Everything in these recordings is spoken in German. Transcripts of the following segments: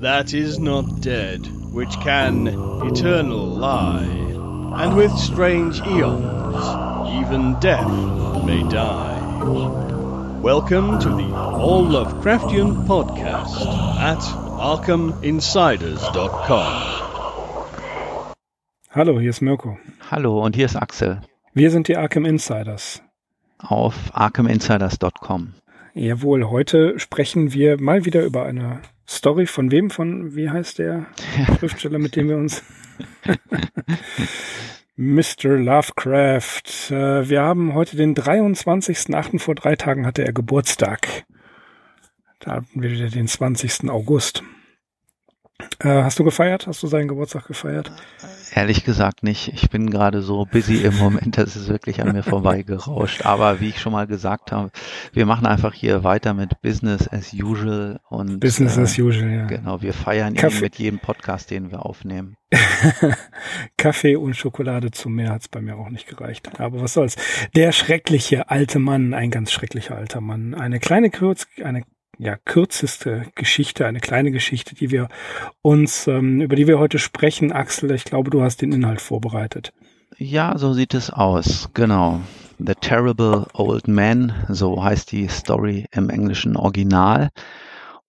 that is not dead, which can eternal lie, and with strange eons, even death may die. Welcome to the All Lovecraftian Podcast at ArkhamInsiders.com. Hallo, hier ist Mirko. Hallo, und hier ist Axel. Wir sind die Arkham Insiders. Auf arkhaminsiders.com. Jawohl, heute sprechen wir mal wieder über eine Story von wem? Von, wie heißt der Schriftsteller, mit dem wir uns... Mr. Lovecraft. Äh, wir haben heute den 23.8. Vor drei Tagen hatte er Geburtstag. Da hatten wir wieder den 20. August. Äh, hast du gefeiert? Hast du seinen Geburtstag gefeiert? Ehrlich gesagt nicht. Ich bin gerade so busy im Moment, das ist wirklich an mir vorbeigerauscht. Aber wie ich schon mal gesagt habe, wir machen einfach hier weiter mit Business as usual und Business äh, as usual, ja. Genau, wir feiern Kaffee. ihn mit jedem Podcast, den wir aufnehmen. Kaffee und Schokolade zum Meer hat's bei mir auch nicht gereicht. Aber was soll's. Der schreckliche alte Mann, ein ganz schrecklicher alter Mann. Eine kleine Kurz, eine ja, kürzeste Geschichte, eine kleine Geschichte, die wir uns, ähm, über die wir heute sprechen. Axel, ich glaube, du hast den Inhalt vorbereitet. Ja, so sieht es aus, genau. The Terrible Old Man, so heißt die Story im englischen Original.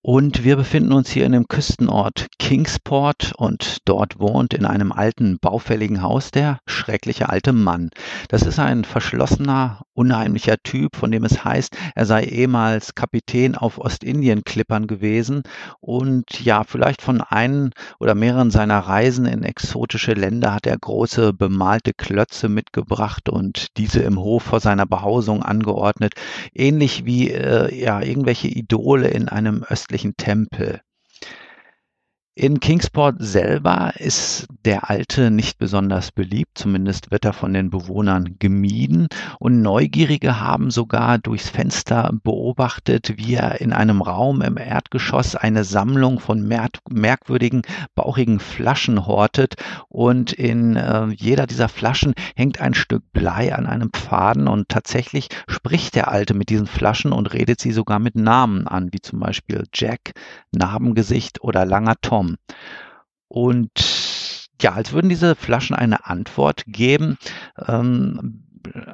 Und wir befinden uns hier in dem Küstenort Kingsport und dort wohnt in einem alten, baufälligen Haus der schreckliche alte Mann. Das ist ein verschlossener, unheimlicher Typ, von dem es heißt, er sei ehemals Kapitän auf Ostindien-Klippern gewesen und ja, vielleicht von einem oder mehreren seiner Reisen in exotische Länder hat er große bemalte Klötze mitgebracht und diese im Hof vor seiner Behausung angeordnet, ähnlich wie äh, ja, irgendwelche Idole in einem östlichen Tempel. In Kingsport selber ist der Alte nicht besonders beliebt, zumindest wird er von den Bewohnern gemieden. Und Neugierige haben sogar durchs Fenster beobachtet, wie er in einem Raum im Erdgeschoss eine Sammlung von merkwürdigen, bauchigen Flaschen hortet. Und in äh, jeder dieser Flaschen hängt ein Stück Blei an einem Pfaden und tatsächlich spricht der Alte mit diesen Flaschen und redet sie sogar mit Namen an, wie zum Beispiel Jack, Narbengesicht oder Langer Tom. Raum. Und ja, als würden diese Flaschen eine Antwort geben, ähm,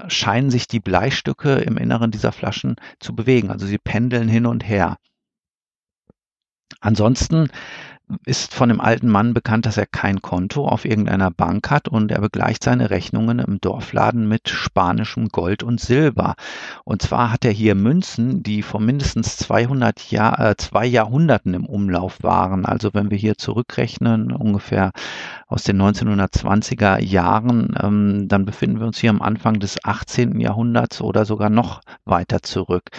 scheinen sich die Bleistücke im Inneren dieser Flaschen zu bewegen. Also sie pendeln hin und her. Ansonsten ist von dem alten Mann bekannt, dass er kein Konto auf irgendeiner Bank hat und er begleicht seine Rechnungen im Dorfladen mit spanischem Gold und Silber. Und zwar hat er hier Münzen, die vor mindestens 200 Jahr, äh, zwei Jahrhunderten im Umlauf waren. Also wenn wir hier zurückrechnen, ungefähr aus den 1920er Jahren, ähm, dann befinden wir uns hier am Anfang des 18. Jahrhunderts oder sogar noch weiter zurück.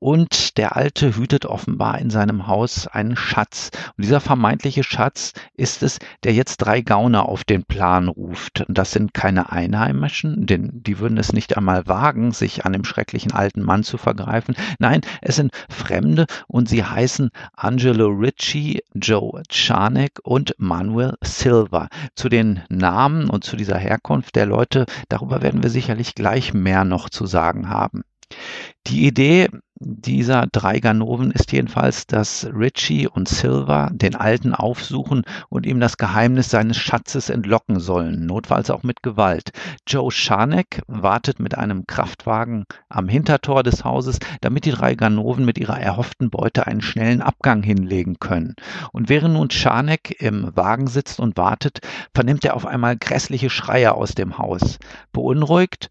Und der Alte hütet offenbar in seinem Haus einen Schatz. Und dieser vermeintliche Schatz ist es, der jetzt drei Gauner auf den Plan ruft. Das sind keine Einheimischen, denn die würden es nicht einmal wagen, sich an dem schrecklichen alten Mann zu vergreifen. Nein, es sind Fremde und sie heißen Angelo Ritchie, Joe Charnick und Manuel Silva. Zu den Namen und zu dieser Herkunft der Leute, darüber werden wir sicherlich gleich mehr noch zu sagen haben. Die Idee dieser drei Ganoven ist jedenfalls, dass Richie und Silver den Alten aufsuchen und ihm das Geheimnis seines Schatzes entlocken sollen, notfalls auch mit Gewalt. Joe Scharneck wartet mit einem Kraftwagen am Hintertor des Hauses, damit die drei Ganoven mit ihrer erhofften Beute einen schnellen Abgang hinlegen können. Und während nun Scharneck im Wagen sitzt und wartet, vernimmt er auf einmal grässliche Schreie aus dem Haus. Beunruhigt,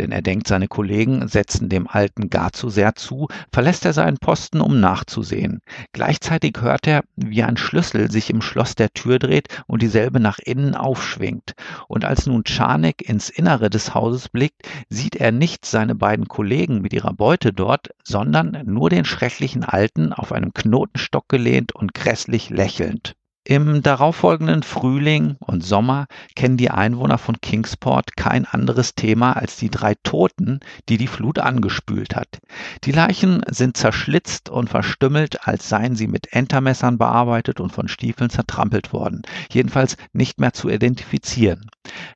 denn er denkt, seine Kollegen setzen dem Alten gar zu sehr zu, verlässt er seinen Posten, um nachzusehen. Gleichzeitig hört er, wie ein Schlüssel sich im Schloss der Tür dreht und dieselbe nach innen aufschwingt. Und als nun Czarnek ins Innere des Hauses blickt, sieht er nicht seine beiden Kollegen mit ihrer Beute dort, sondern nur den schrecklichen Alten auf einem Knotenstock gelehnt und grässlich lächelnd. Im darauffolgenden Frühling und Sommer kennen die Einwohner von Kingsport kein anderes Thema als die drei Toten, die die Flut angespült hat. Die Leichen sind zerschlitzt und verstümmelt, als seien sie mit Entermessern bearbeitet und von Stiefeln zertrampelt worden. Jedenfalls nicht mehr zu identifizieren.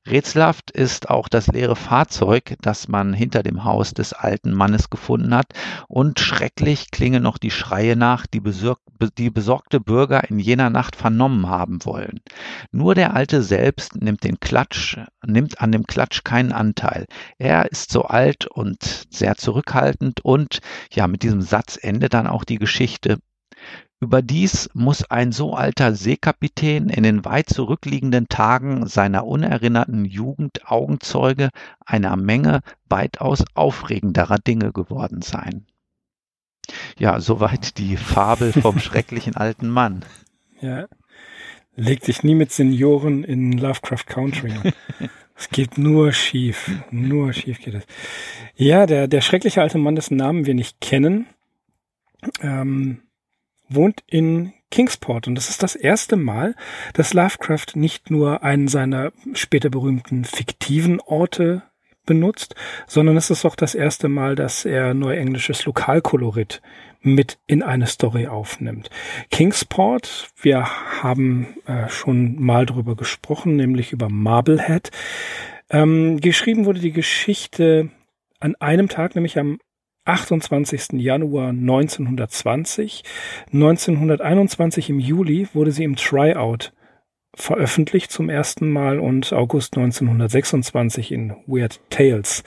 Rätselhaft ist auch das leere Fahrzeug, das man hinter dem Haus des alten Mannes gefunden hat, und schrecklich klingen noch die Schreie nach, die, besorg die besorgte Bürger in jener Nacht vernommen haben wollen. Nur der Alte selbst nimmt den Klatsch, nimmt an dem Klatsch keinen Anteil. Er ist so alt und sehr zurückhaltend und ja, mit diesem Satz endet dann auch die Geschichte. Überdies muss ein so alter Seekapitän in den weit zurückliegenden Tagen seiner unerinnerten Jugend Augenzeuge einer Menge weitaus aufregenderer Dinge geworden sein. Ja, soweit die Fabel vom schrecklichen alten Mann. Ja. Leg dich nie mit Senioren in Lovecraft Country an. Es geht nur schief. Nur schief geht es. Ja, der, der schreckliche alte Mann, dessen Namen wir nicht kennen, ähm, wohnt in Kingsport und das ist das erste Mal, dass Lovecraft nicht nur einen seiner später berühmten fiktiven Orte benutzt, sondern es ist auch das erste Mal, dass er neuenglisches Lokalkolorit mit in eine Story aufnimmt. Kingsport, wir haben äh, schon mal drüber gesprochen, nämlich über Marblehead. Ähm, geschrieben wurde die Geschichte an einem Tag, nämlich am 28. Januar 1920. 1921 im Juli wurde sie im Tryout veröffentlicht zum ersten Mal und August 1926 in Weird Tales.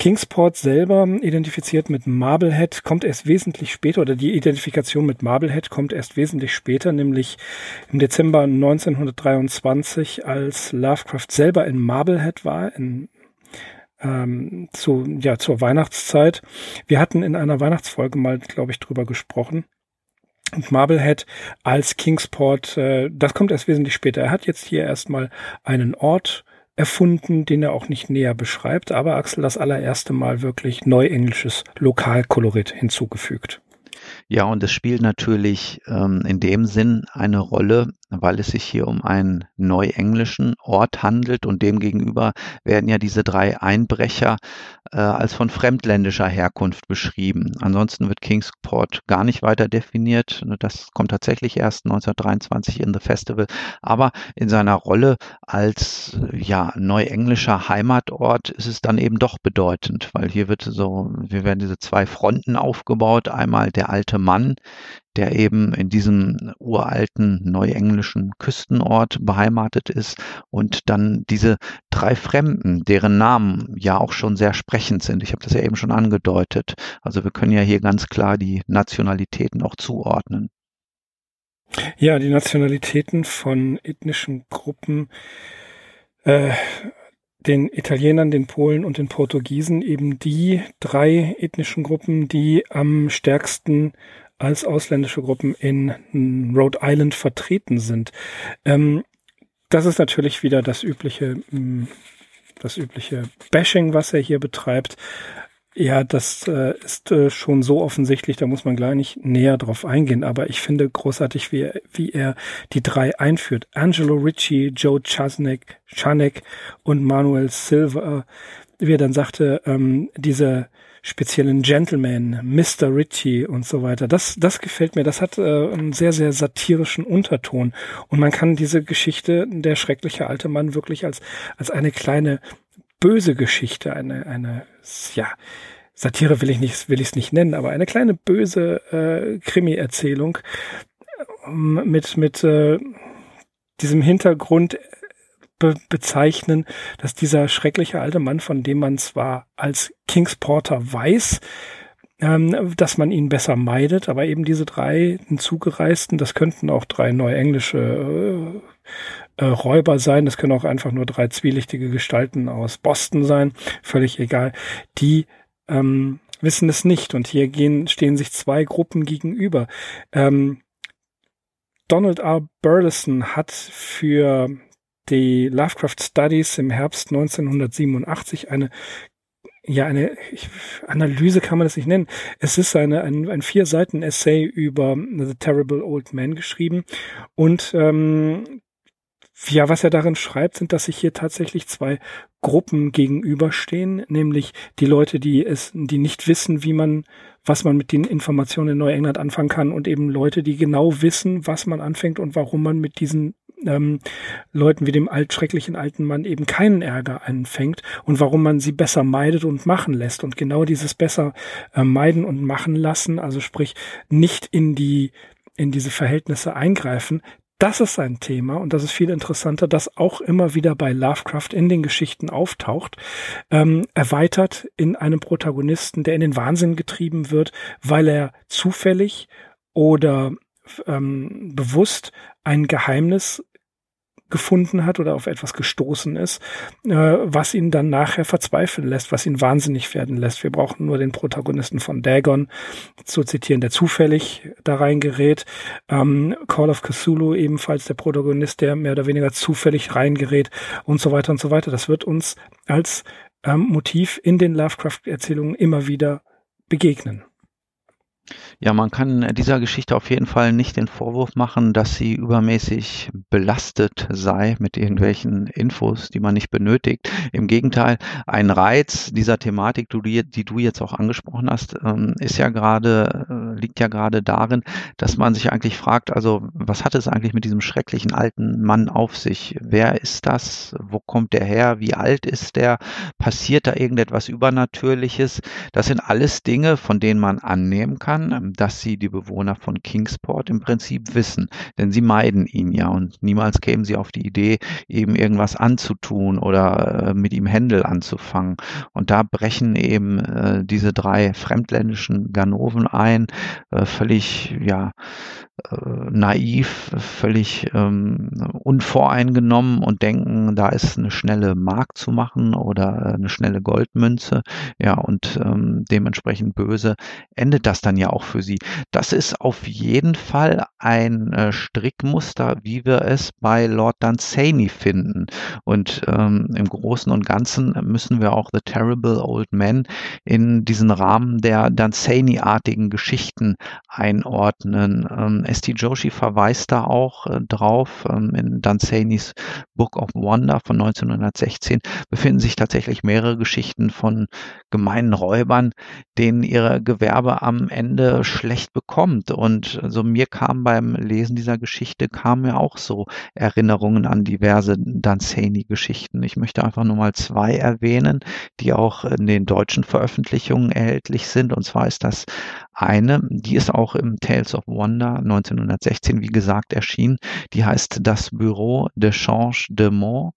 Kingsport selber identifiziert mit Marblehead kommt erst wesentlich später oder die Identifikation mit Marblehead kommt erst wesentlich später, nämlich im Dezember 1923, als Lovecraft selber in Marblehead war, in ähm, zu, ja, zur Weihnachtszeit. Wir hatten in einer Weihnachtsfolge mal, glaube ich, drüber gesprochen. Und Marblehead als Kingsport, äh, das kommt erst wesentlich später. Er hat jetzt hier erstmal einen Ort erfunden, den er auch nicht näher beschreibt, aber Axel das allererste Mal wirklich neuenglisches Lokalkolorit hinzugefügt. Ja, und es spielt natürlich ähm, in dem Sinn eine Rolle, weil es sich hier um einen neuenglischen Ort handelt und demgegenüber werden ja diese drei Einbrecher äh, als von fremdländischer Herkunft beschrieben. Ansonsten wird Kingsport gar nicht weiter definiert. Das kommt tatsächlich erst 1923 in The Festival, aber in seiner Rolle als ja neuenglischer Heimatort ist es dann eben doch bedeutend, weil hier wird so, wir werden diese zwei Fronten aufgebaut. Einmal der alte Mann, der eben in diesem uralten neuenglischen Küstenort beheimatet ist und dann diese drei Fremden, deren Namen ja auch schon sehr sprechend sind. Ich habe das ja eben schon angedeutet. Also wir können ja hier ganz klar die Nationalitäten auch zuordnen. Ja, die Nationalitäten von ethnischen Gruppen, äh, den Italienern, den Polen und den Portugiesen, eben die drei ethnischen Gruppen, die am stärksten als ausländische Gruppen in Rhode Island vertreten sind. Ähm, das ist natürlich wieder das übliche, mm, das übliche Bashing, was er hier betreibt. Ja, das äh, ist äh, schon so offensichtlich, da muss man gleich nicht näher drauf eingehen, aber ich finde großartig, wie er, wie er die drei einführt. Angelo Ricci, Joe Chasnek, Chanek und Manuel Silva, wie er dann sagte, ähm, diese speziellen Gentleman, Mr. Ritchie und so weiter. Das, das gefällt mir. Das hat äh, einen sehr, sehr satirischen Unterton. Und man kann diese Geschichte, der schreckliche alte Mann, wirklich als, als eine kleine böse Geschichte, eine, eine, ja, Satire will ich nicht, will ich es nicht nennen, aber eine kleine böse äh, Krimi-Erzählung ähm, mit, mit äh, diesem Hintergrund be bezeichnen, dass dieser schreckliche alte Mann, von dem man zwar als Kingsporter weiß, ähm, dass man ihn besser meidet, aber eben diese drei hinzugereisten, das könnten auch drei neuenglische äh, äh, Räuber sein, das können auch einfach nur drei zwielichtige Gestalten aus Boston sein, völlig egal, die ähm, wissen es nicht und hier gehen, stehen sich zwei Gruppen gegenüber. Ähm, Donald R. Burleson hat für die Lovecraft Studies im Herbst 1987 eine ja, eine Analyse kann man das nicht nennen. Es ist eine, ein, ein vier Seiten Essay über The Terrible Old Man geschrieben und ähm, ja, was er darin schreibt, sind, dass sich hier tatsächlich zwei Gruppen gegenüberstehen, nämlich die Leute, die es, die nicht wissen, wie man, was man mit den Informationen in Neuengland anfangen kann und eben Leute, die genau wissen, was man anfängt und warum man mit diesen ähm, Leuten wie dem altschrecklichen alten Mann eben keinen Ärger einfängt und warum man sie besser meidet und machen lässt. Und genau dieses besser äh, meiden und machen lassen, also sprich nicht in die in diese Verhältnisse eingreifen, das ist ein Thema und das ist viel interessanter, das auch immer wieder bei Lovecraft in den Geschichten auftaucht, ähm, erweitert in einem Protagonisten, der in den Wahnsinn getrieben wird, weil er zufällig oder ähm, bewusst ein Geheimnis gefunden hat oder auf etwas gestoßen ist, äh, was ihn dann nachher verzweifeln lässt, was ihn wahnsinnig werden lässt. Wir brauchen nur den Protagonisten von Dagon zu zitieren, der zufällig da reingerät. Ähm, Call of Cthulhu ebenfalls der Protagonist, der mehr oder weniger zufällig reingerät und so weiter und so weiter. Das wird uns als ähm, Motiv in den Lovecraft-Erzählungen immer wieder begegnen. Ja, man kann dieser Geschichte auf jeden Fall nicht den Vorwurf machen, dass sie übermäßig belastet sei mit irgendwelchen Infos, die man nicht benötigt. Im Gegenteil, ein Reiz dieser Thematik, die, du jetzt auch angesprochen hast, ähm, ist ja gerade, äh, liegt ja gerade darin, dass man sich eigentlich fragt, also was hat es eigentlich mit diesem schrecklichen alten Mann auf sich? Wer ist das? Wo kommt der her? Wie alt ist der? Passiert da irgendetwas Übernatürliches? Das sind alles Dinge, von denen man annehmen kann, kann, ähm, dass sie die Bewohner von Kingsport im Prinzip wissen, denn sie meiden ihn ja und niemals kämen sie auf die Idee, eben irgendwas anzutun oder äh, mit ihm Händel anzufangen. Und da brechen eben äh, diese drei fremdländischen Ganoven ein, äh, völlig, ja, äh, naiv, völlig ähm, unvoreingenommen und denken, da ist eine schnelle Mark zu machen oder eine schnelle Goldmünze. Ja, und ähm, dementsprechend böse endet das dann ja auch für sie. Das ist auf jeden Fall ein äh, Strickmuster, wie wir es bei Lord Dunsany finden. Und ähm, im Großen und Ganzen müssen wir auch The Terrible Old Man in diesen Rahmen der Dunsany-artigen Geschichten einordnen. Ähm, S.T. Joshi verweist da auch äh, drauf. Ähm, in Danzanis Book of Wonder von 1916 befinden sich tatsächlich mehrere Geschichten von gemeinen Räubern, denen ihre Gewerbe am Ende schlecht bekommt. Und so also mir kam beim Lesen dieser Geschichte kamen mir auch so Erinnerungen an diverse Danzani-Geschichten. Ich möchte einfach nur mal zwei erwähnen, die auch in den deutschen Veröffentlichungen erhältlich sind. Und zwar ist das eine, die ist auch im Tales of Wonder 1916, wie gesagt, erschienen. Die heißt das Bureau de Change de Mont,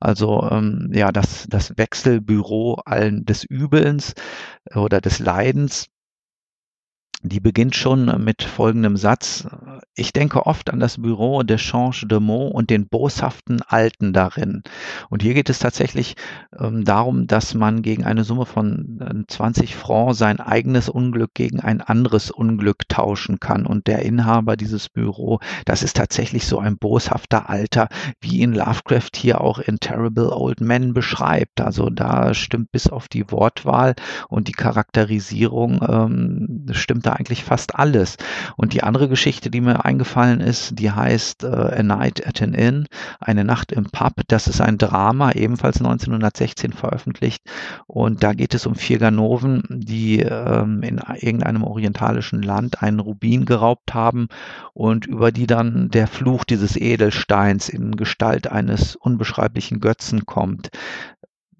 also ähm, ja, das, das Wechselbüro allen des Übelns oder des Leidens die beginnt schon mit folgendem Satz. Ich denke oft an das Büro de Change de Mont und den boshaften Alten darin. Und hier geht es tatsächlich ähm, darum, dass man gegen eine Summe von 20 äh, Francs sein eigenes Unglück gegen ein anderes Unglück tauschen kann. Und der Inhaber dieses Büro, das ist tatsächlich so ein boshafter Alter, wie ihn Lovecraft hier auch in Terrible Old Men beschreibt. Also da stimmt bis auf die Wortwahl und die Charakterisierung ähm, stimmt da eigentlich fast alles. Und die andere Geschichte, die mir eingefallen ist, die heißt äh, A Night at an Inn, eine Nacht im Pub. Das ist ein Drama, ebenfalls 1916 veröffentlicht. Und da geht es um vier Ganoven, die ähm, in irgendeinem orientalischen Land einen Rubin geraubt haben und über die dann der Fluch dieses Edelsteins in Gestalt eines unbeschreiblichen Götzen kommt.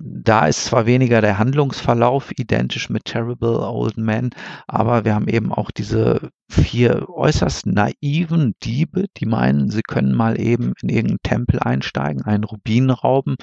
Da ist zwar weniger der Handlungsverlauf identisch mit Terrible Old Men, aber wir haben eben auch diese vier äußerst naiven Diebe, die meinen, sie können mal eben in irgendeinen Tempel einsteigen, einen Rubin rauben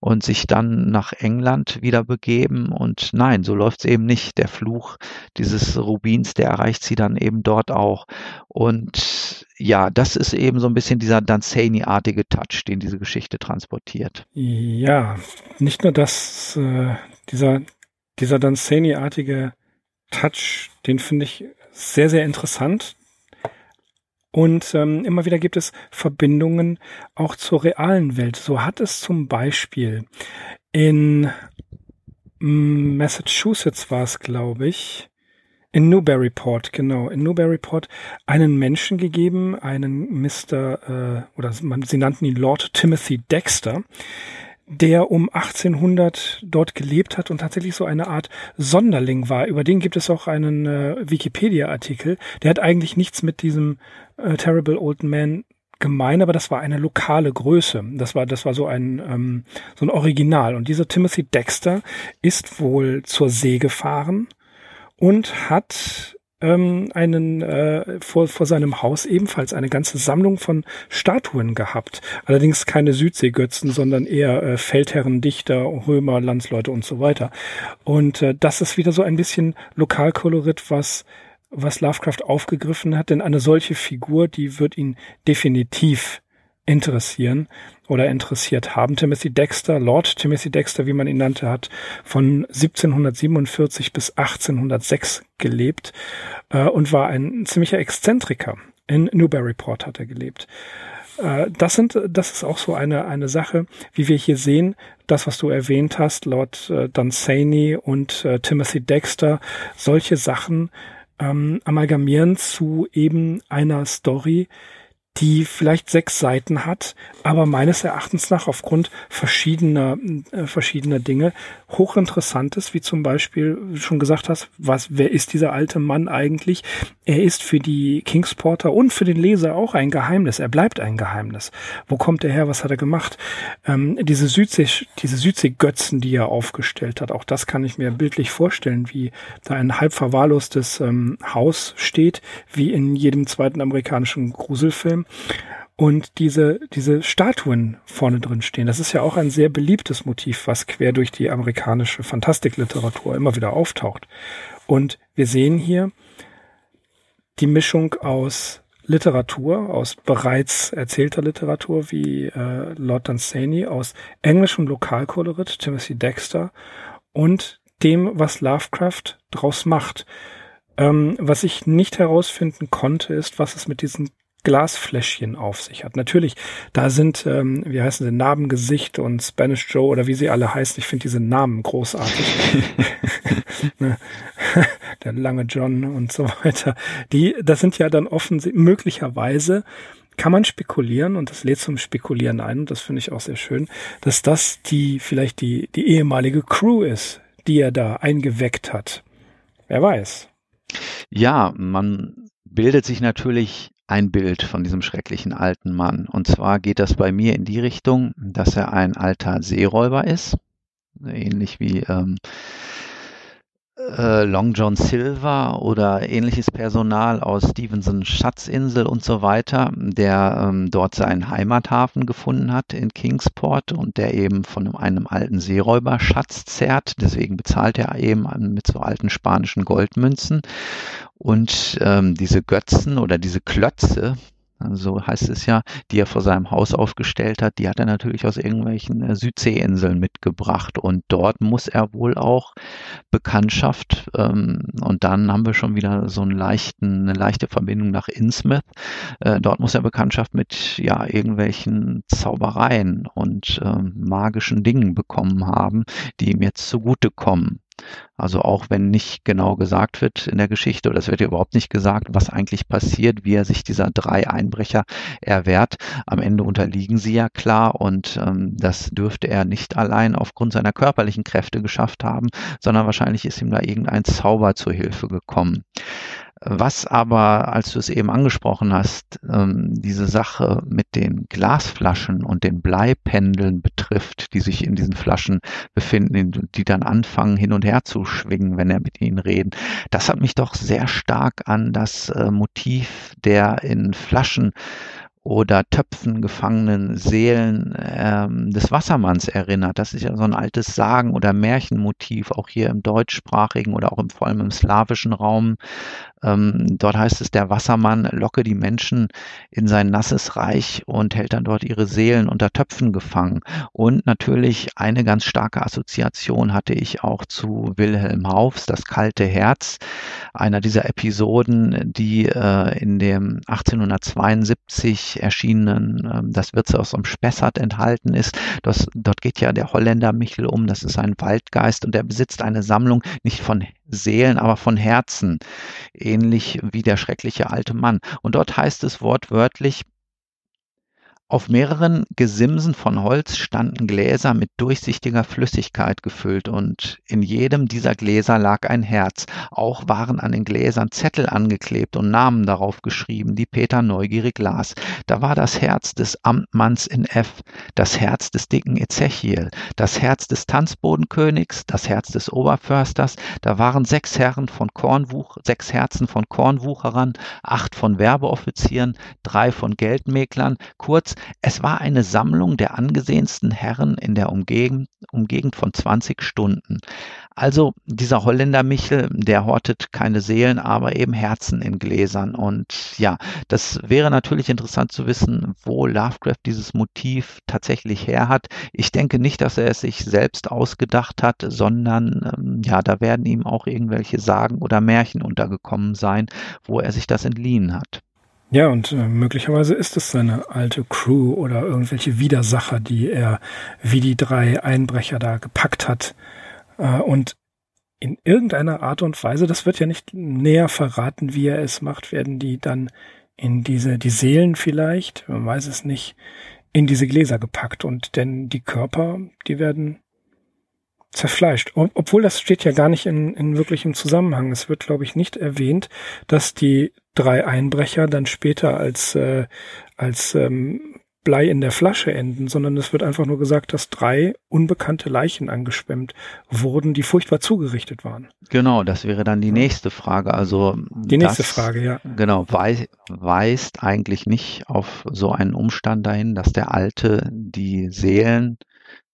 und sich dann nach England wieder begeben. Und nein, so läuft es eben nicht. Der Fluch dieses Rubins, der erreicht sie dann eben dort auch. Und ja, das ist eben so ein bisschen dieser Danzani-artige Touch, den diese Geschichte transportiert. Ja, nicht nur das, äh, dieser, dieser Danzani-artige Touch, den finde ich sehr, sehr interessant. Und ähm, immer wieder gibt es Verbindungen auch zur realen Welt. So hat es zum Beispiel in Massachusetts war es, glaube ich, in Newburyport, genau, in Newburyport einen Menschen gegeben, einen Mr. Äh, oder man, sie nannten ihn Lord Timothy Dexter, der um 1800 dort gelebt hat und tatsächlich so eine Art Sonderling war. Über den gibt es auch einen äh, Wikipedia-Artikel. Der hat eigentlich nichts mit diesem äh, Terrible Old Man gemein, aber das war eine lokale Größe. Das war, das war so ein, ähm, so ein Original. Und dieser Timothy Dexter ist wohl zur See gefahren und hat ähm, einen äh, vor, vor seinem Haus ebenfalls eine ganze Sammlung von Statuen gehabt. Allerdings keine Südseegötzen, sondern eher äh, Feldherren, Dichter, Römer, Landsleute und so weiter. Und äh, das ist wieder so ein bisschen Lokalkolorit, was was Lovecraft aufgegriffen hat, denn eine solche Figur, die wird ihn definitiv interessieren oder interessiert haben. Timothy Dexter, Lord Timothy Dexter, wie man ihn nannte, hat von 1747 bis 1806 gelebt äh, und war ein ziemlicher Exzentriker. In Newburyport hat er gelebt. Äh, das sind, das ist auch so eine, eine Sache, wie wir hier sehen, das, was du erwähnt hast, Lord äh, Dunsany und äh, Timothy Dexter, solche Sachen ähm, amalgamieren zu eben einer Story, die vielleicht sechs Seiten hat, aber meines Erachtens nach aufgrund verschiedener, äh, verschiedener Dinge hochinteressant ist, wie zum Beispiel, schon gesagt hast, was, wer ist dieser alte Mann eigentlich? Er ist für die Kingsporter und für den Leser auch ein Geheimnis. Er bleibt ein Geheimnis. Wo kommt er her? Was hat er gemacht? Ähm, diese Südsee, diese Südseegötzen, die er aufgestellt hat, auch das kann ich mir bildlich vorstellen, wie da ein halb verwahrlostes ähm, Haus steht, wie in jedem zweiten amerikanischen Gruselfilm und diese, diese Statuen vorne drin stehen. Das ist ja auch ein sehr beliebtes Motiv, was quer durch die amerikanische Fantastikliteratur immer wieder auftaucht. Und wir sehen hier die Mischung aus Literatur, aus bereits erzählter Literatur wie äh, Lord Dunsany, aus englischem Lokalkolorit, Timothy Dexter und dem, was Lovecraft draus macht. Ähm, was ich nicht herausfinden konnte, ist, was es mit diesen Glasfläschchen auf sich hat. Natürlich, da sind, ähm, wie heißen sie, Narbengesicht und Spanish Joe oder wie sie alle heißen. Ich finde diese Namen großartig. Ne? Der lange John und so weiter. Die, das sind ja dann offensichtlich, möglicherweise kann man spekulieren und das lädt zum Spekulieren ein und das finde ich auch sehr schön, dass das die, vielleicht die, die ehemalige Crew ist, die er da eingeweckt hat. Wer weiß. Ja, man bildet sich natürlich ein Bild von diesem schrecklichen alten Mann. Und zwar geht das bei mir in die Richtung, dass er ein alter Seeräuber ist, ähnlich wie ähm, äh, Long John Silver oder ähnliches Personal aus Stevenson Schatzinsel und so weiter, der ähm, dort seinen Heimathafen gefunden hat in Kingsport und der eben von einem alten Seeräuber Schatz zerrt. Deswegen bezahlt er eben mit so alten spanischen Goldmünzen. Und ähm, diese Götzen oder diese Klötze, so heißt es ja, die er vor seinem Haus aufgestellt hat, die hat er natürlich aus irgendwelchen äh, Südseeinseln mitgebracht. Und dort muss er wohl auch Bekanntschaft, ähm, und dann haben wir schon wieder so einen leichten, eine leichte Verbindung nach Innsmouth. Äh, dort muss er Bekanntschaft mit ja irgendwelchen Zaubereien und ähm, magischen Dingen bekommen haben, die ihm jetzt zugutekommen. Also auch wenn nicht genau gesagt wird in der Geschichte, oder es wird ja überhaupt nicht gesagt, was eigentlich passiert, wie er sich dieser drei Einbrecher erwehrt. Am Ende unterliegen sie ja klar und ähm, das dürfte er nicht allein aufgrund seiner körperlichen Kräfte geschafft haben, sondern wahrscheinlich ist ihm da irgendein Zauber zur Hilfe gekommen. Was aber, als du es eben angesprochen hast, ähm, diese Sache mit den Glasflaschen und den Bleipendeln betrifft, die sich in diesen Flaschen befinden, die dann anfangen hin und her zu schwingen, wenn er mit ihnen redet, das hat mich doch sehr stark an das äh, Motiv der in Flaschen oder Töpfen gefangenen Seelen ähm, des Wassermanns erinnert. Das ist ja so ein altes Sagen- oder Märchenmotiv, auch hier im deutschsprachigen oder auch im, vor allem im slawischen Raum ähm, dort heißt es, der Wassermann locke die Menschen in sein nasses Reich und hält dann dort ihre Seelen unter Töpfen gefangen. Und natürlich eine ganz starke Assoziation hatte ich auch zu Wilhelm Haufs, das kalte Herz, einer dieser Episoden, die äh, in dem 1872 erschienenen äh, Das Wirtshaus am Spessart enthalten ist. Das, dort geht ja der Holländer Michel um, das ist ein Waldgeist und er besitzt eine Sammlung nicht von Seelen, aber von Herzen, ähnlich wie der schreckliche alte Mann. Und dort heißt es wortwörtlich, Auf mehreren Gesimsen von Holz standen Gläser mit durchsichtiger Flüssigkeit gefüllt und in jedem dieser Gläser lag ein Herz. Auch waren an den Gläsern Zettel angeklebt und Namen darauf geschrieben, die Peter neugierig las. Da war das Herz des Amtmanns in F, das Herz des dicken Ezechiel, das Herz des Tanzbodenkönigs, das Herz des Oberförsters. Da waren sechs Herren von Kornwuch, sechs Herzen von Kornwucherern, acht von Werbeoffizieren, drei von Geldmäklern, kurz es war eine Sammlung der angesehensten Herren in der Umgegend, Umgegend von 20 Stunden. Also dieser Holländer Michel, der hortet keine Seelen, aber eben Herzen in Gläsern. Und ja, das wäre natürlich interessant zu wissen, wo Lovecraft dieses Motiv tatsächlich her hat. Ich denke nicht, dass er es sich selbst ausgedacht hat, sondern ähm, ja, da werden ihm auch irgendwelche Sagen oder Märchen untergekommen sein, wo er sich das entliehen hat. Ja, und äh, möglicherweise ist es seine alte Crew oder irgendwelche Widersacher, die er wie die drei Einbrecher da gepackt hat. Äh, und in irgendeiner Art und Weise, das wird ja nicht näher verraten, wie er es macht, werden die dann in diese, die Seelen vielleicht, man weiß es nicht, in diese Gläser gepackt. Und denn die Körper, die werden zerfleischt. Obwohl das steht ja gar nicht in, in wirklichem Zusammenhang. Es wird, glaube ich, nicht erwähnt, dass die drei Einbrecher dann später als, äh, als ähm, Blei in der Flasche enden, sondern es wird einfach nur gesagt, dass drei unbekannte Leichen angeschwemmt wurden, die furchtbar zugerichtet waren. Genau, das wäre dann die nächste Frage. Also die nächste das, Frage, ja. Genau, weis, weist eigentlich nicht auf so einen Umstand dahin, dass der Alte die Seelen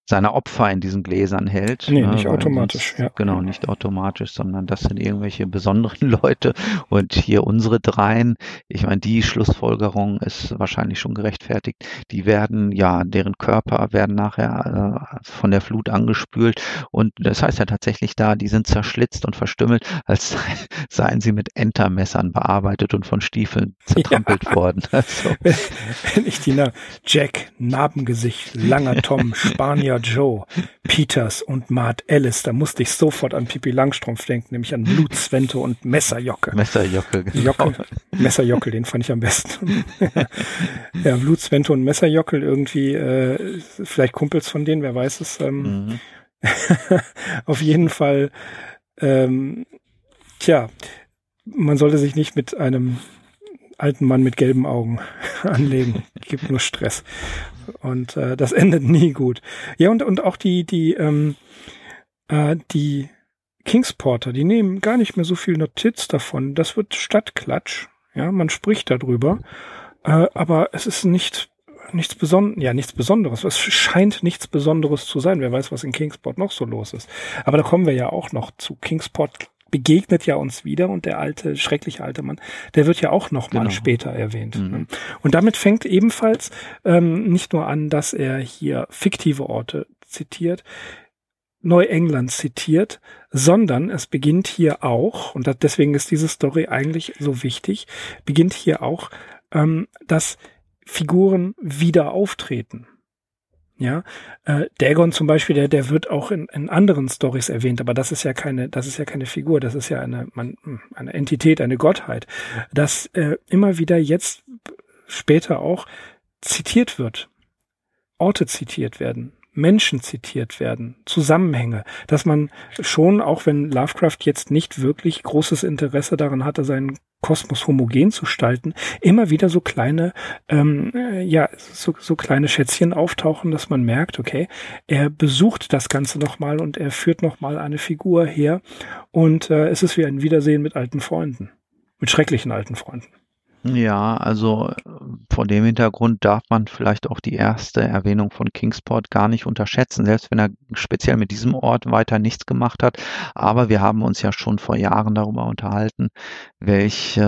seine Opfer in diesen Gläsern hält. Nee, ne, nicht automatisch, sonst, ja. Genau, nicht automatisch, sondern das sind irgendwelche besonderen Leute. Und hier unsere dreien, ich meine, die Schlussfolgerung ist wahrscheinlich schon gerechtfertigt. Die werden, ja, deren Körper werden nachher äh, von der Flut angespült. Und das heißt ja tatsächlich da, die sind zerschlitzt und verstümmelt, als seien sie mit Entermessern bearbeitet und von Stiefeln zertrampelt ja. worden. Also. Wenn ich die na Jack, Narbengesicht, langer Tom, Spanier, Joe, Peters und Mart Ellis, da musste ich sofort an Pipi Langstrumpf denken, nämlich an Blutzwente und Messerjocke. Messerjocke, genau. Jockel, Messerjockel, den fand ich am besten. ja, Blutzwente und Messerjockel irgendwie, äh, vielleicht Kumpels von denen, wer weiß es. Ähm, mhm. auf jeden Fall, ähm, tja, man sollte sich nicht mit einem alten Mann mit gelben Augen anlegen. Gibt nur Stress. Und äh, das endet nie gut. Ja, und, und auch die, die, ähm, äh, die Kingsporter, die nehmen gar nicht mehr so viel Notiz davon. Das wird Stadtklatsch. Ja, man spricht darüber. Äh, aber es ist nicht nichts Besonderes, ja, nichts Besonderes. Es scheint nichts Besonderes zu sein. Wer weiß, was in Kingsport noch so los ist. Aber da kommen wir ja auch noch zu. Kingsport begegnet ja uns wieder und der alte, schreckliche alte Mann, der wird ja auch noch mal genau. später erwähnt. Mhm. Ne? Und damit fängt ebenfalls ähm, nicht nur an, dass er hier fiktive Orte zitiert, Neuengland zitiert, sondern es beginnt hier auch, und deswegen ist diese Story eigentlich so wichtig, beginnt hier auch, ähm, dass Figuren wieder auftreten. Ja, äh, Dagon zum Beispiel, der, der wird auch in, in anderen Stories erwähnt, aber das ist ja keine, das ist ja keine Figur, das ist ja eine, man, eine Entität, eine Gottheit, dass äh, immer wieder jetzt später auch zitiert wird, Orte zitiert werden, Menschen zitiert werden, Zusammenhänge, dass man schon, auch wenn Lovecraft jetzt nicht wirklich großes Interesse daran hatte, seinen Kosmos homogen zu gestalten, immer wieder so kleine, ähm, äh, ja, so, so kleine Schätzchen auftauchen, dass man merkt, okay, er besucht das Ganze nochmal und er führt nochmal eine Figur her und äh, es ist wie ein Wiedersehen mit alten Freunden, mit schrecklichen alten Freunden. Ja, also vor dem Hintergrund darf man vielleicht auch die erste Erwähnung von Kingsport gar nicht unterschätzen, selbst wenn er speziell mit diesem Ort weiter nichts gemacht hat. Aber wir haben uns ja schon vor Jahren darüber unterhalten, welch, äh,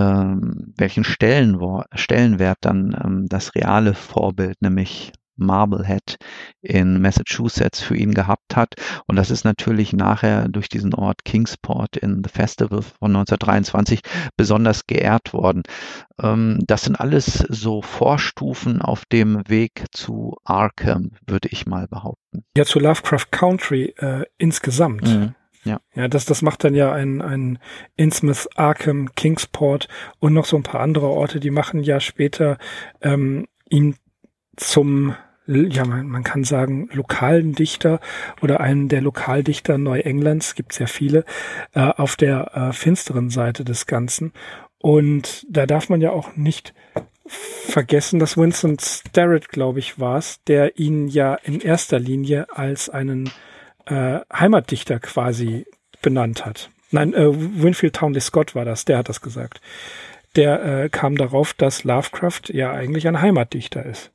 welchen Stellenwert dann ähm, das reale Vorbild, nämlich Marblehead in Massachusetts für ihn gehabt hat. Und das ist natürlich nachher durch diesen Ort Kingsport in The Festival von 1923 besonders geehrt worden. Ähm, das sind alles so Vorstufen auf dem Weg zu Arkham, würde ich mal behaupten. Ja, zu Lovecraft Country äh, insgesamt. Mhm. Ja. ja, das, das macht dann ja ein, ein Innsmouth, Arkham, Kingsport und noch so ein paar andere Orte, die machen ja später ähm, ihn zum ja, man, man kann sagen, lokalen Dichter oder einen der Lokaldichter Neuenglands, gibt ja viele, äh, auf der äh, finsteren Seite des Ganzen. Und da darf man ja auch nicht vergessen, dass Winston Starrett, glaube ich, war es, der ihn ja in erster Linie als einen äh, Heimatdichter quasi benannt hat. Nein, äh, Winfield Townley Scott war das, der hat das gesagt. Der äh, kam darauf, dass Lovecraft ja eigentlich ein Heimatdichter ist.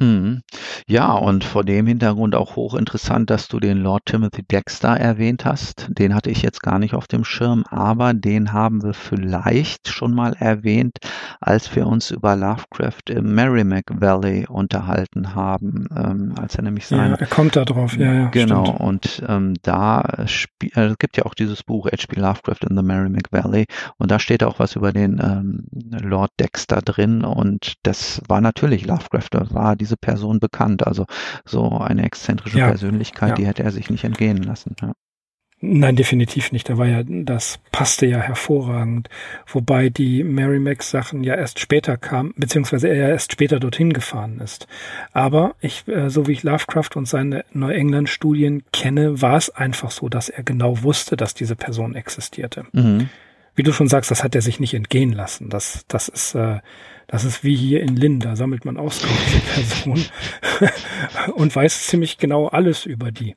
Mhm. Ja, und vor dem Hintergrund auch hochinteressant, dass du den Lord Timothy Dexter erwähnt hast. Den hatte ich jetzt gar nicht auf dem Schirm, aber den haben wir vielleicht schon mal erwähnt, als wir uns über Lovecraft im Merrimack Valley unterhalten haben, ähm, als er nämlich sein. Ja, er kommt da drauf, ja, ja. Genau, stimmt. und ähm, da spielt, äh, es gibt ja auch dieses Buch H.P. Lovecraft in the Merrimack Valley und da steht auch was über den ähm, Lord Dexter drin und das war natürlich Lovecraft, da war diese Person bekannt, also so eine exzentrische Ja, Persönlichkeit, ja. die hätte er sich nicht entgehen lassen. Ja. Nein, definitiv nicht. Da war ja, das passte ja hervorragend. Wobei die Merrimack-Sachen ja erst später kamen, beziehungsweise er ja erst später dorthin gefahren ist. Aber ich, äh, so wie ich Lovecraft und seine Neuengland-Studien kenne, war es einfach so, dass er genau wusste, dass diese Person existierte. Mhm. Wie du schon sagst, das hat er sich nicht entgehen lassen. Das, das ist, äh, das ist wie hier in Linn, da sammelt man Auskunft zur Person und weiß ziemlich genau alles über die.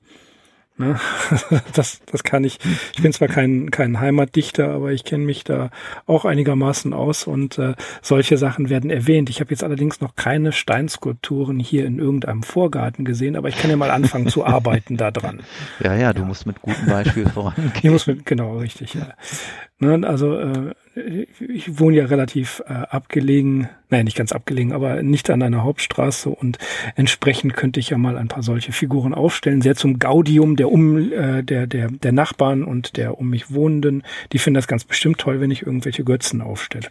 Ne? Das, das kann ich. Ich bin zwar kein, kein Heimatdichter, aber ich kenne mich da auch einigermaßen aus und äh, solche Sachen werden erwähnt. Ich habe jetzt allerdings noch keine Steinskulpturen hier in irgendeinem Vorgarten gesehen, aber ich kann ja mal anfangen zu arbeiten da dran. Ja, ja, du musst mit gutem Beispiel vorangehen. Ich muss mit, genau, richtig, ja. Ne, also äh, ich wohne ja relativ äh, abgelegen, nein, nicht ganz abgelegen, aber nicht an einer Hauptstraße und entsprechend könnte ich ja mal ein paar solche Figuren aufstellen, sehr zum Gaudium der um äh, der der der Nachbarn und der um mich Wohnenden. Die finden das ganz bestimmt toll, wenn ich irgendwelche Götzen aufstelle.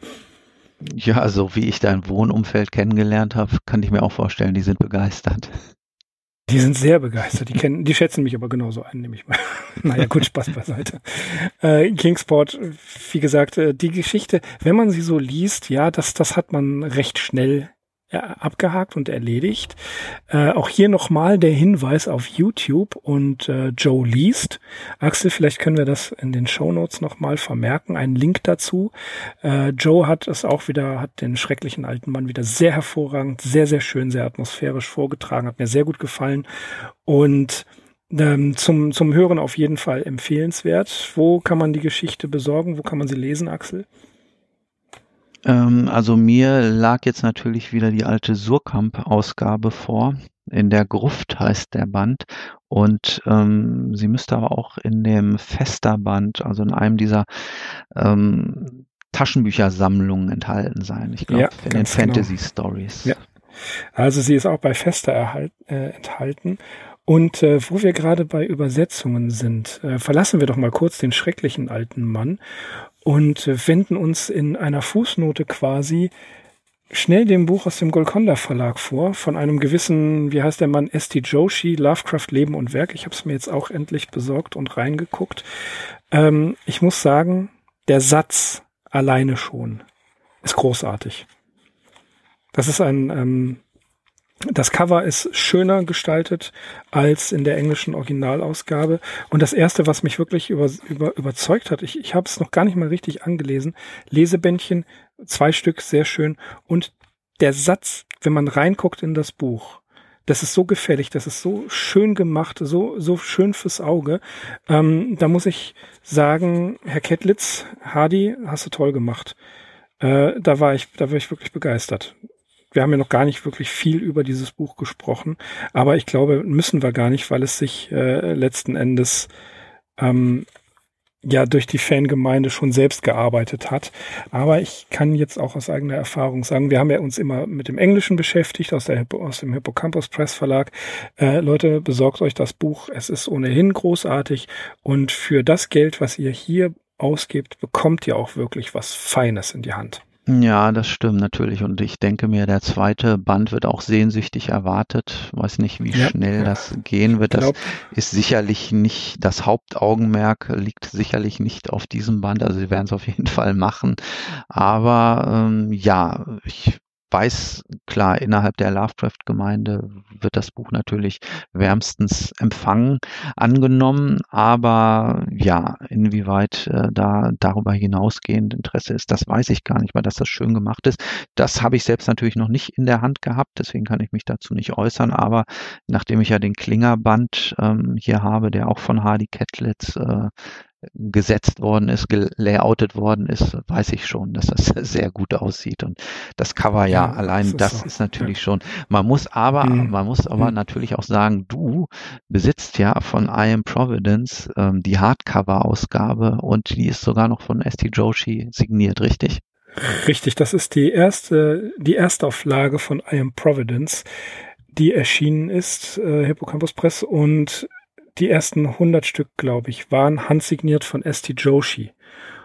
Ja, so wie ich dein Wohnumfeld kennengelernt habe, kann ich mir auch vorstellen, die sind begeistert. Die sind sehr begeistert. Die kennen, die schätzen mich aber genauso ein, nehme ich mal. naja, gut, Spaß beiseite. Äh, Kingsport, wie gesagt, äh, die Geschichte, wenn man sie so liest, ja, das, das hat man recht schnell abgehakt und erledigt. Äh, auch hier nochmal der Hinweis auf YouTube und äh, Joe liest. Axel, vielleicht können wir das in den Show Notes nochmal vermerken, einen Link dazu. Äh, Joe hat es auch wieder, hat den schrecklichen alten Mann wieder sehr hervorragend, sehr, sehr schön, sehr atmosphärisch vorgetragen, hat mir sehr gut gefallen und ähm, zum, zum Hören auf jeden Fall empfehlenswert. Wo kann man die Geschichte besorgen? Wo kann man sie lesen, Axel? Ähm, also mir lag jetzt natürlich wieder die alte Surkamp-Ausgabe vor. In der Gruft heißt der Band. Und ähm, sie müsste aber auch in dem Fester-Band, also in einem dieser ähm, Taschenbüchersammlungen enthalten sein. Ich glaube, Ja, in den genau. Fantasy Stories. Ja. Also sie ist auch bei Fester erhalt, äh, enthalten. Und äh, wo wir gerade bei Übersetzungen sind, äh, verlassen wir doch mal kurz den schrecklichen alten Mann und wenden uns in einer Fußnote quasi schnell dem Buch aus dem Golconda Verlag vor, von einem gewissen, wie heißt der Mann, S.T. Joshi, Lovecraft Leben und Werk. Ich habe es mir jetzt auch endlich besorgt und reingeguckt. Ähm, ich muss sagen, der Satz alleine schon ist großartig. Das ist ein, ähm, das Cover ist schöner gestaltet als in der englischen Originalausgabe. Und das erste, was mich wirklich über, über, überzeugt hat, ich, ich habe es noch gar nicht mal richtig angelesen, Lesebändchen, zwei Stück, sehr schön. Und der Satz, wenn man reinguckt in das Buch, das ist so gefällig, das ist so schön gemacht, so, so schön fürs Auge. Ähm, da muss ich sagen, Herr Kettlitz, Hardy, hast du toll gemacht. Äh, da war ich, da war ich wirklich begeistert wir haben ja noch gar nicht wirklich viel über dieses Buch gesprochen, aber ich glaube, müssen wir gar nicht, weil es sich äh, letzten Endes ähm, ja durch die Fangemeinde schon selbst gearbeitet hat. Aber ich kann jetzt auch aus eigener Erfahrung sagen, wir haben ja uns immer mit dem Englischen beschäftigt, aus, der, aus dem Hippocampus Press Verlag. Äh, Leute, besorgt euch das Buch. Es ist ohnehin großartig und für das Geld, was ihr hier ausgebt, bekommt ihr auch wirklich was Feines in die Hand. Ja, das stimmt natürlich. Und ich denke mir, der zweite Band wird auch sehnsüchtig erwartet. Weiß nicht, wie Ja. schnell das gehen wird. Das ist sicherlich nicht, das Hauptaugenmerk liegt sicherlich nicht auf diesem Band. Also sie werden es auf jeden Fall machen. Aber ähm, ja, ich weiß, klar, innerhalb der Lovecraft-Gemeinde wird das Buch natürlich wärmstens empfangen, angenommen, aber ja, inwieweit äh, da darüber hinausgehend Interesse ist, das weiß ich gar nicht, weil das das schön gemacht ist. Das habe ich selbst natürlich noch nicht in der Hand gehabt, deswegen kann ich mich dazu nicht äußern, aber nachdem ich ja den Klingerband ähm, hier habe, der auch von Hardy Catlitz äh, gesetzt worden ist, gelayoutet worden ist, weiß ich schon, dass das sehr gut aussieht. Und das Cover ja, ja allein, das, ist, das ist, natürlich ja. schon. Man muss aber, mhm. man muss aber mhm. natürlich auch sagen, du besitzt ja von I Am Providence ähm, die Hardcover-Ausgabe und die ist sogar noch von ST Joshi signiert, richtig? Richtig, das ist die erste, die erste Auflage von I Am Providence, die erschienen ist, äh, Hippocampus Press und die ersten 100 Stück, glaube ich, waren handsigniert von Esti Joshi.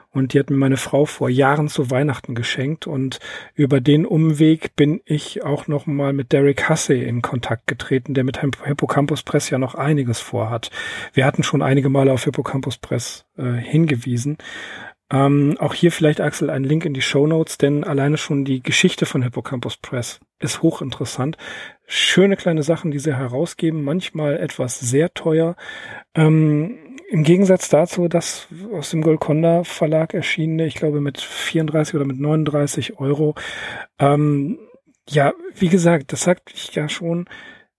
Und die hat mir meine Frau vor Jahren zu Weihnachten geschenkt. Und über den Umweg bin ich auch noch mal mit Derek Hussey in Kontakt getreten, der mit Hippocampus Press ja noch einiges vorhat. Wir hatten schon einige Male auf Hippocampus Press äh, hingewiesen. Ähm, auch hier vielleicht, Axel, ein Link in die Show Notes, denn alleine schon die Geschichte von Hippocampus Press ist hochinteressant. Schöne kleine Sachen, die sie herausgeben, manchmal etwas sehr teuer. Ähm, Im Gegensatz dazu, dass aus dem Golconda Verlag erschienene, ich glaube mit 34 oder mit 39 Euro, ähm, ja, wie gesagt, das sagt ich ja schon,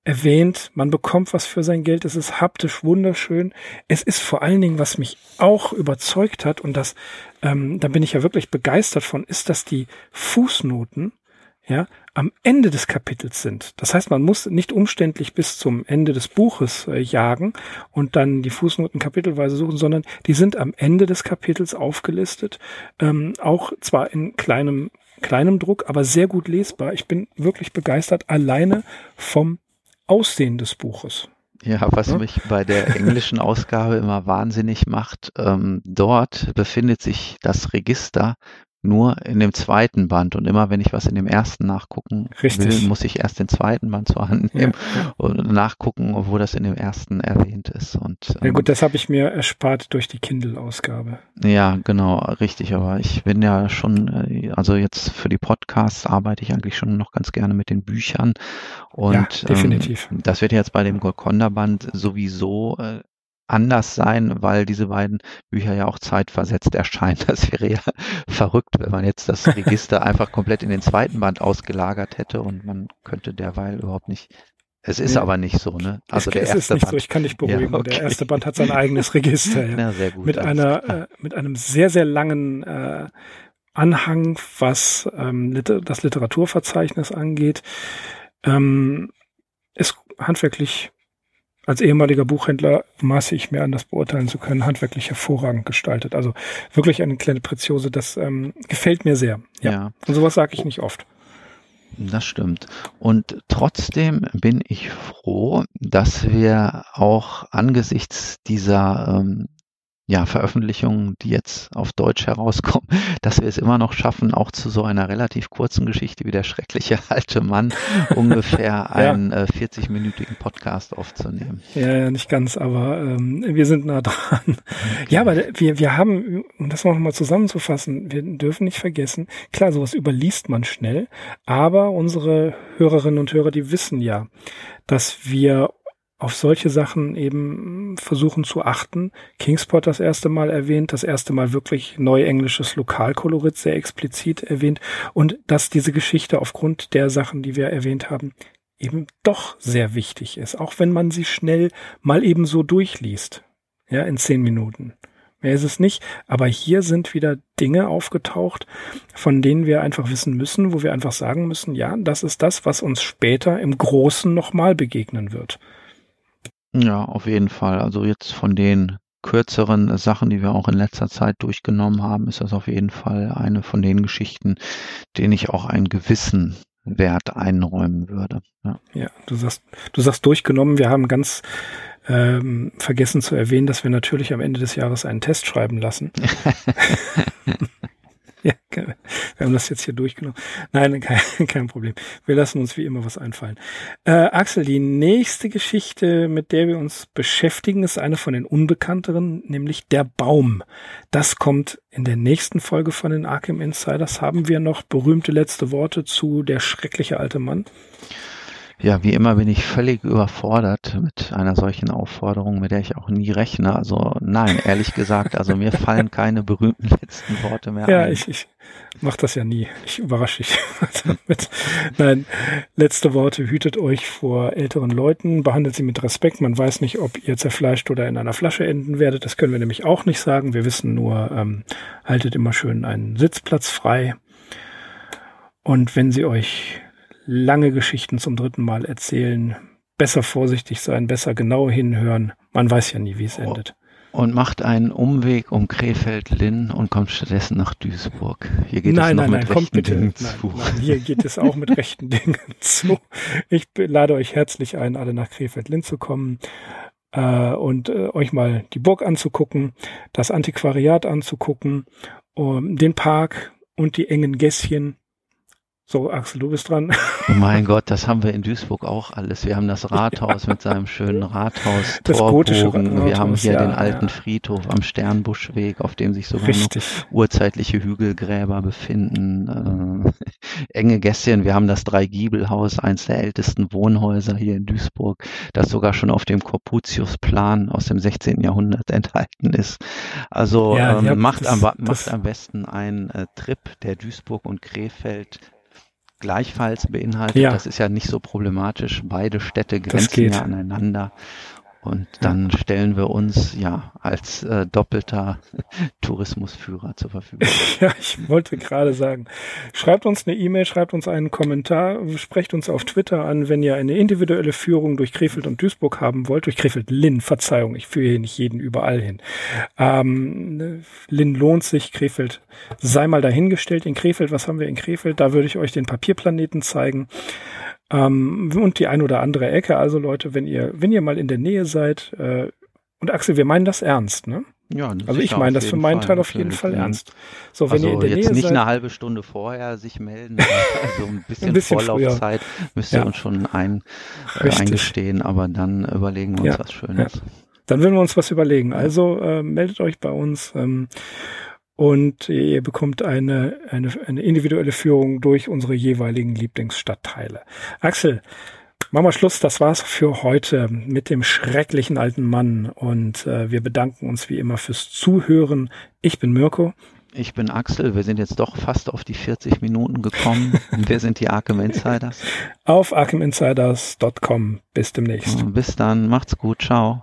erwähnt, man bekommt was für sein Geld, es ist haptisch wunderschön. Es ist vor allen Dingen, was mich auch überzeugt hat, und das, ähm, da bin ich ja wirklich begeistert von, ist, dass die Fußnoten ja, am Ende des Kapitels sind. Das heißt, man muss nicht umständlich bis zum Ende des Buches äh, jagen und dann die Fußnoten kapitelweise suchen, sondern die sind am Ende des Kapitels aufgelistet, ähm, auch zwar in kleinem kleinem Druck, aber sehr gut lesbar. Ich bin wirklich begeistert alleine vom Aussehen des Buches. Ja, was ja? mich bei der englischen Ausgabe immer wahnsinnig macht, ähm, dort befindet sich das Register nur in dem zweiten Band und immer wenn ich was in dem ersten nachgucken Richtig. will, muss ich erst den zweiten Band zur Hand nehmen ja, ja. und nachgucken, wo das in dem ersten erwähnt ist. Und, ähm, ja gut, das habe ich mir erspart durch die Kindle-Ausgabe. Ja, genau, richtig. Aber ich bin ja schon, äh, also jetzt für die Podcasts arbeite ich eigentlich schon noch ganz gerne mit den Büchern und ja, definitiv. Ähm, das wird jetzt bei dem Golconda-Band sowieso äh, anders sein, weil diese beiden Bücher ja auch zeitversetzt erscheinen. Das wäre ja verrückt, wenn man jetzt das Register einfach komplett in den zweiten Band ausgelagert hätte und man könnte derweil überhaupt nicht. Es ist ja. aber nicht so, ne? Also es, der es erste ist nicht Band, so, ich kann dich beruhigen. Ja, okay. Der erste Band hat sein eigenes Register. Ja. Na, sehr gut. Mit einer, äh, mit einem sehr, sehr langen äh, Anhang, was ähm, Liter das Literaturverzeichnis angeht. Ähm, ist handwerklich als ehemaliger Buchhändler maße ich mir an, das beurteilen zu können, handwerklich hervorragend gestaltet. Also wirklich eine kleine Preziose, das ähm, gefällt mir sehr. Ja. ja. Und sowas sage ich nicht oft. Das stimmt. Und trotzdem bin ich froh, dass wir auch angesichts dieser ähm, ja, Veröffentlichungen, die jetzt auf Deutsch herauskommen, dass wir es immer noch schaffen, auch zu so einer relativ kurzen Geschichte wie der schreckliche alte Mann ungefähr ja. einen äh, 40-minütigen Podcast aufzunehmen. Ja, nicht ganz, aber ähm, wir sind nah dran. Okay. Ja, aber wir, wir haben, um das noch mal zusammenzufassen, wir dürfen nicht vergessen, klar, sowas überliest man schnell, aber unsere Hörerinnen und Hörer, die wissen ja, dass wir auf solche Sachen eben versuchen zu achten. Kingsport das erste Mal erwähnt, das erste Mal wirklich neuenglisches Lokalkolorit sehr explizit erwähnt und dass diese Geschichte aufgrund der Sachen, die wir erwähnt haben, eben doch sehr wichtig ist, auch wenn man sie schnell mal eben so durchliest. Ja, in zehn Minuten. Mehr ist es nicht. Aber hier sind wieder Dinge aufgetaucht, von denen wir einfach wissen müssen, wo wir einfach sagen müssen, ja, das ist das, was uns später im Großen nochmal begegnen wird. Ja, auf jeden Fall. Also jetzt von den kürzeren Sachen, die wir auch in letzter Zeit durchgenommen haben, ist das auf jeden Fall eine von den Geschichten, denen ich auch einen gewissen Wert einräumen würde. Ja, ja du sagst, du sagst durchgenommen. Wir haben ganz ähm, vergessen zu erwähnen, dass wir natürlich am Ende des Jahres einen Test schreiben lassen. Ja, wir haben das jetzt hier durchgenommen. Nein, kein, kein Problem. Wir lassen uns wie immer was einfallen. Äh, Axel, die nächste Geschichte, mit der wir uns beschäftigen, ist eine von den unbekannteren, nämlich der Baum. Das kommt in der nächsten Folge von den Arkham Insiders. Haben wir noch berühmte letzte Worte zu der schreckliche alte Mann? Ja, wie immer bin ich völlig überfordert mit einer solchen Aufforderung, mit der ich auch nie rechne. Also nein, ehrlich gesagt, also mir fallen keine berühmten letzten Worte mehr ja, ein. Ja, ich, ich mache das ja nie. Ich überrasche dich damit. Nein, letzte Worte, hütet euch vor älteren Leuten, behandelt sie mit Respekt. Man weiß nicht, ob ihr zerfleischt oder in einer Flasche enden werdet. Das können wir nämlich auch nicht sagen. Wir wissen nur, ähm, haltet immer schön einen Sitzplatz frei. Und wenn sie euch lange Geschichten zum dritten Mal erzählen, besser vorsichtig sein, besser genau hinhören. Man weiß ja nie, wie es endet. Und macht einen Umweg um Krefeld-Linn und kommt stattdessen nach Duisburg. Hier geht nein, es noch nein, mit nein, rechten bitte. Dingen Nein, zu. hier geht es auch mit rechten Dingen zu. Ich lade euch herzlich ein, alle nach Krefeld-Linn zu kommen äh, und äh, euch mal die Burg anzugucken, das Antiquariat anzugucken, um, den Park und die engen Gässchen. So, Axel, du bist dran. Oh mein Gott, das haben wir in Duisburg auch alles. Wir haben das Rathaus mit seinem schönen Rathaus, Das gotische Torbogen. Wir haben Rathaus, hier ja, den alten ja. Friedhof am Sternbuschweg, auf dem sich sogar Richtig. noch urzeitliche Hügelgräber befinden. Äh, enge Gässchen. Wir haben das Dreigiebelhaus, eins der ältesten Wohnhäuser hier in Duisburg, das sogar schon auf dem Corputius-Plan aus dem 16. Jahrhundert enthalten ist. Also Ja, ähm, ja, macht, das- am, das- macht am besten einen äh, Trip, der Duisburg und Krefeld gleichfalls beinhaltet. Ja. Das ist ja nicht so problematisch. Beide Städte grenzen ja aneinander. Und dann stellen wir uns ja als äh, doppelter Tourismusführer zur Verfügung. Ja, ich wollte gerade sagen, schreibt uns eine E-Mail, schreibt uns einen Kommentar, sprecht uns auf Twitter an, wenn ihr eine individuelle Führung durch Krefeld und Duisburg haben wollt, durch Krefeld-Linn, Verzeihung, ich führe hier nicht jeden überall hin. Ähm, Linn lohnt sich, Krefeld sei mal dahingestellt. In Krefeld, was haben wir in Krefeld? Da würde ich euch den Papierplaneten zeigen. Ähm, und die ein oder andere Ecke. Also Leute, wenn ihr, wenn ihr mal in der Nähe seid, äh, und Axel, wir meinen das ernst, ne? Ja, Also ich meine das für meinen Fall, Teil auf jeden. Fall ernst. So, wenn Also ihr in der jetzt Nähe nicht seid, eine halbe Stunde vorher sich melden, also ein bisschen, Ein bisschen Vorlaufzeit müsst ihr Ja. uns schon ein, äh, eingestehen, aber dann überlegen wir uns Ja, was Schönes. dann würden wir uns was überlegen. Also äh, meldet euch bei uns ähm, und ihr bekommt eine, eine, eine individuelle Führung durch unsere jeweiligen Lieblingsstadtteile. Axel, machen wir Schluss. Das war's für heute mit dem schrecklichen alten Mann und äh, wir bedanken uns wie immer fürs Zuhören. Ich bin Mirko. Ich bin Axel, wir sind jetzt doch fast auf die 40 Minuten gekommen. wir sind die Arkham Insiders. Auf arkhaminsiders.com. Bis demnächst. Bis dann, macht's gut, ciao.